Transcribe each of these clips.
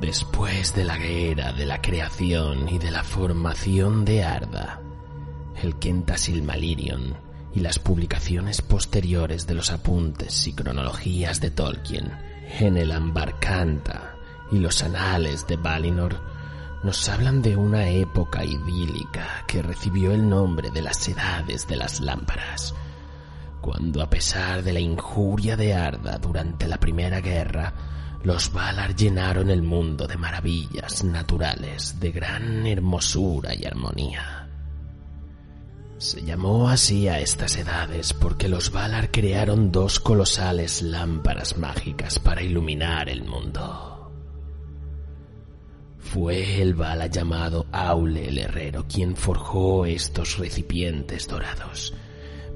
Después de la guerra, de la creación y de la formación de Arda, el Kenta Silmarillion y las publicaciones posteriores de los apuntes y cronologías de Tolkien en el Ambarcanta y los anales de Valinor nos hablan de una época idílica que recibió el nombre de las edades de las lámparas, cuando a pesar de la injuria de Arda durante la Primera Guerra, los Valar llenaron el mundo de maravillas naturales de gran hermosura y armonía. Se llamó así a estas edades porque los Valar crearon dos colosales lámparas mágicas para iluminar el mundo. Fue el Vala llamado Aule el Herrero quien forjó estos recipientes dorados,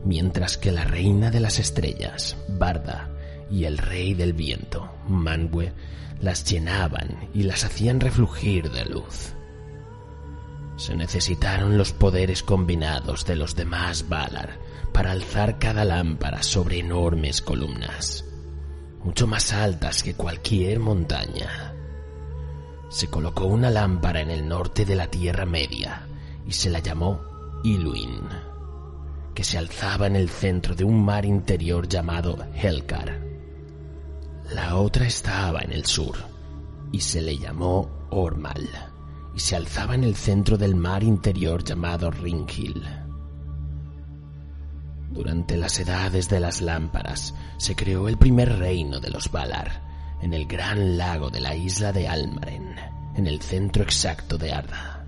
mientras que la reina de las estrellas, Barda, y el rey del viento, Manwë, las llenaban y las hacían reflugir de luz. Se necesitaron los poderes combinados de los demás Valar para alzar cada lámpara sobre enormes columnas, mucho más altas que cualquier montaña. Se colocó una lámpara en el norte de la Tierra Media y se la llamó Iluin, que se alzaba en el centro de un mar interior llamado Helkar. La otra estaba en el sur y se le llamó Ormal y se alzaba en el centro del mar interior llamado Ringhill. Durante las edades de las lámparas se creó el primer reino de los Valar en el gran lago de la isla de Almaren, en el centro exacto de Arda.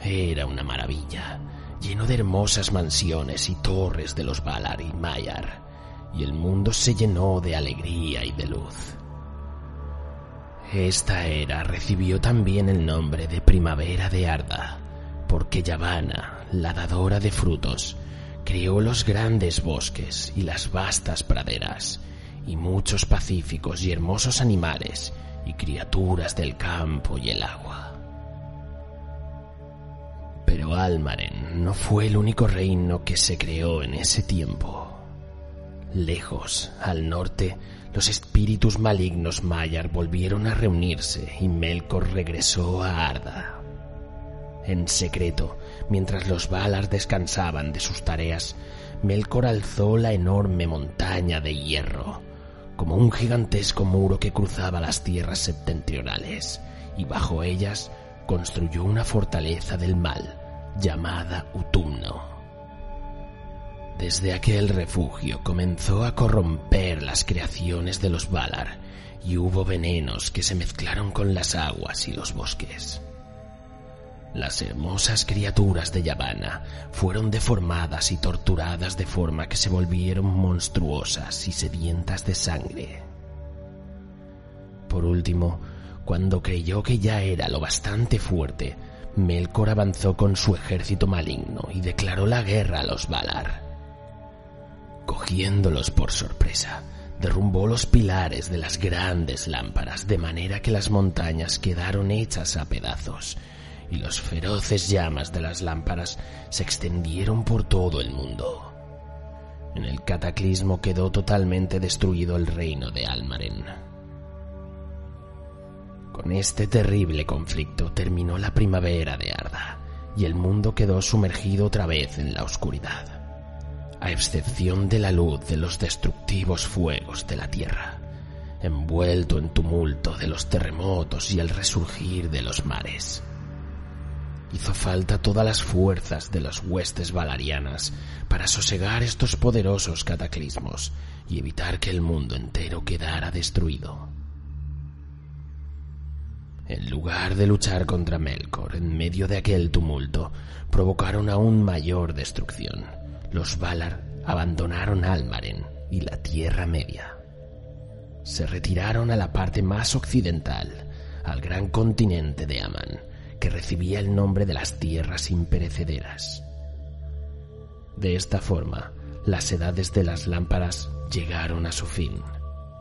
Era una maravilla, lleno de hermosas mansiones y torres de los Valar y Maiar, y el mundo se llenó de alegría y de luz. Esta era recibió también el nombre de Primavera de Arda, porque Yavanna, la dadora de frutos, creó los grandes bosques y las vastas praderas, y muchos pacíficos y hermosos animales y criaturas del campo y el agua. Pero Almaren no fue el único reino que se creó en ese tiempo. Lejos, al norte, los espíritus malignos Mayar volvieron a reunirse y Melkor regresó a Arda. En secreto, mientras los Valar descansaban de sus tareas, Melkor alzó la enorme montaña de hierro, como un gigantesco muro que cruzaba las tierras septentrionales, y bajo ellas construyó una fortaleza del mal llamada Utumno. Desde aquel refugio comenzó a corromper las creaciones de los Valar y hubo venenos que se mezclaron con las aguas y los bosques. Las hermosas criaturas de Yavanna fueron deformadas y torturadas de forma que se volvieron monstruosas y sedientas de sangre. Por último, cuando creyó que ya era lo bastante fuerte, Melkor avanzó con su ejército maligno y declaró la guerra a los Valar. Cogiéndolos por sorpresa, derrumbó los pilares de las grandes lámparas de manera que las montañas quedaron hechas a pedazos y los feroces llamas de las lámparas se extendieron por todo el mundo. En el cataclismo quedó totalmente destruido el reino de Almaren. Con este terrible conflicto terminó la primavera de Arda y el mundo quedó sumergido otra vez en la oscuridad a excepción de la luz de los destructivos fuegos de la tierra, envuelto en tumulto de los terremotos y el resurgir de los mares. Hizo falta todas las fuerzas de las huestes valarianas para sosegar estos poderosos cataclismos y evitar que el mundo entero quedara destruido. En lugar de luchar contra Melkor en medio de aquel tumulto, provocaron aún mayor destrucción los Valar abandonaron Almaren y la Tierra Media. Se retiraron a la parte más occidental, al gran continente de Aman, que recibía el nombre de las tierras imperecederas. De esta forma, las edades de las lámparas llegaron a su fin,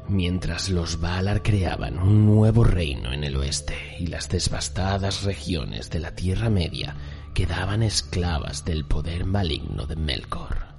mientras los Valar creaban un nuevo reino en el oeste y las devastadas regiones de la Tierra Media quedaban esclavas del poder maligno de Melkor.